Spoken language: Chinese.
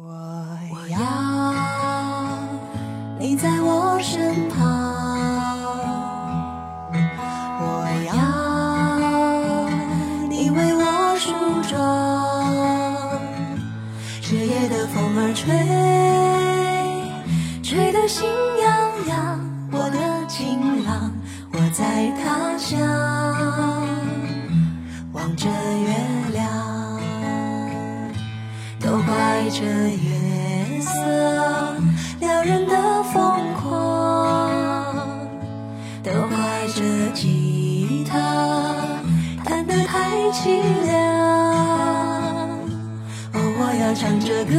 我要你在我身旁，我要你为我梳妆。这夜的风儿吹，吹得心痒带着月色撩人的疯狂，都怪这吉他弹得太凄凉。哦，我要唱着歌，